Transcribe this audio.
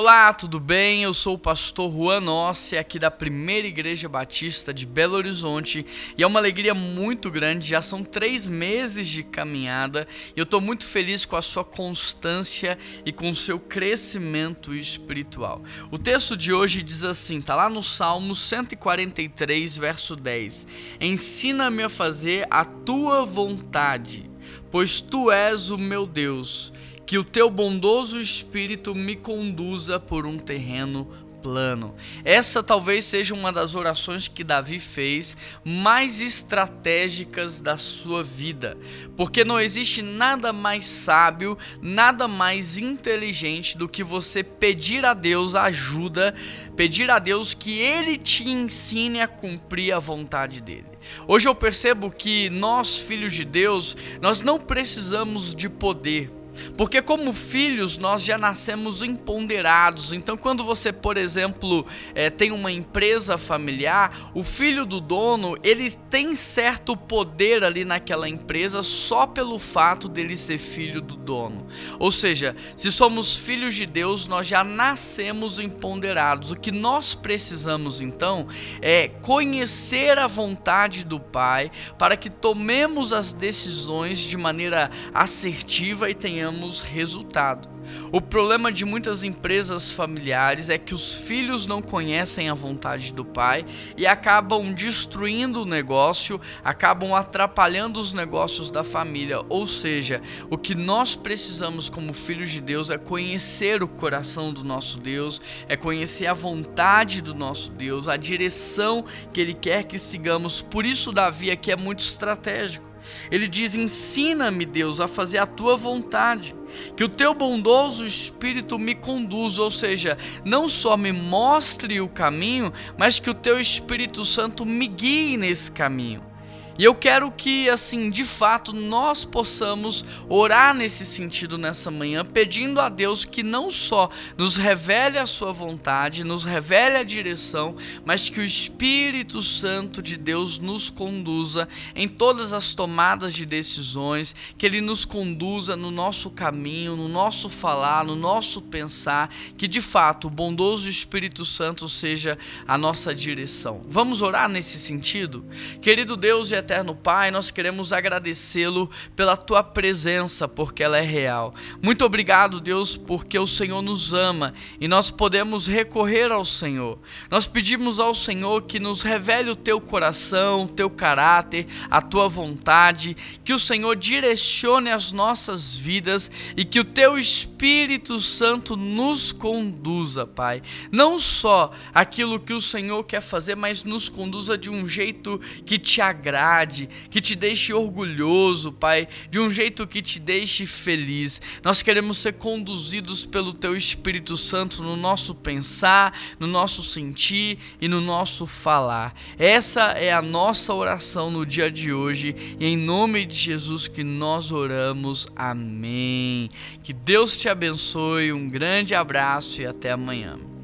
Olá, tudo bem? Eu sou o pastor Juan Nossi, aqui da Primeira Igreja Batista de Belo Horizonte, e é uma alegria muito grande. Já são três meses de caminhada e eu estou muito feliz com a sua constância e com o seu crescimento espiritual. O texto de hoje diz assim: tá lá no Salmo 143, verso 10: Ensina-me a fazer a tua vontade, pois tu és o meu Deus que o teu bondoso espírito me conduza por um terreno plano. Essa talvez seja uma das orações que Davi fez mais estratégicas da sua vida, porque não existe nada mais sábio, nada mais inteligente do que você pedir a Deus ajuda, pedir a Deus que ele te ensine a cumprir a vontade dele. Hoje eu percebo que nós, filhos de Deus, nós não precisamos de poder, porque como filhos nós já nascemos empoderados. Então quando você, por exemplo, é, tem uma empresa familiar, o filho do dono ele tem certo poder ali naquela empresa só pelo fato dele ser filho do dono. Ou seja, se somos filhos de Deus, nós já nascemos empoderados. O que nós precisamos então é conhecer a vontade do Pai para que tomemos as decisões de maneira assertiva e tenhamos tenhamos resultado. O problema de muitas empresas familiares é que os filhos não conhecem a vontade do pai e acabam destruindo o negócio, acabam atrapalhando os negócios da família. Ou seja, o que nós precisamos como filhos de Deus é conhecer o coração do nosso Deus, é conhecer a vontade do nosso Deus, a direção que ele quer que sigamos. Por isso Davi aqui é muito estratégico. Ele diz: Ensina-me, Deus, a fazer a tua vontade, que o teu bondoso espírito me conduza, ou seja, não só me mostre o caminho, mas que o teu Espírito Santo me guie nesse caminho. E eu quero que, assim, de fato, nós possamos orar nesse sentido nessa manhã, pedindo a Deus que não só nos revele a Sua vontade, nos revele a direção, mas que o Espírito Santo de Deus nos conduza em todas as tomadas de decisões, que Ele nos conduza no nosso caminho, no nosso falar, no nosso pensar, que de fato o bondoso Espírito Santo seja a nossa direção. Vamos orar nesse sentido? Querido Deus e eterno Pai, nós queremos agradecê-lo pela tua presença, porque ela é real. Muito obrigado, Deus, porque o Senhor nos ama e nós podemos recorrer ao Senhor. Nós pedimos ao Senhor que nos revele o teu coração, o teu caráter, a tua vontade, que o Senhor direcione as nossas vidas e que o teu Espírito Santo nos conduza, Pai. Não só aquilo que o Senhor quer fazer, mas nos conduza de um jeito que te que te deixe orgulhoso, Pai, de um jeito que te deixe feliz. Nós queremos ser conduzidos pelo Teu Espírito Santo no nosso pensar, no nosso sentir e no nosso falar. Essa é a nossa oração no dia de hoje e em nome de Jesus que nós oramos. Amém. Que Deus te abençoe, um grande abraço e até amanhã.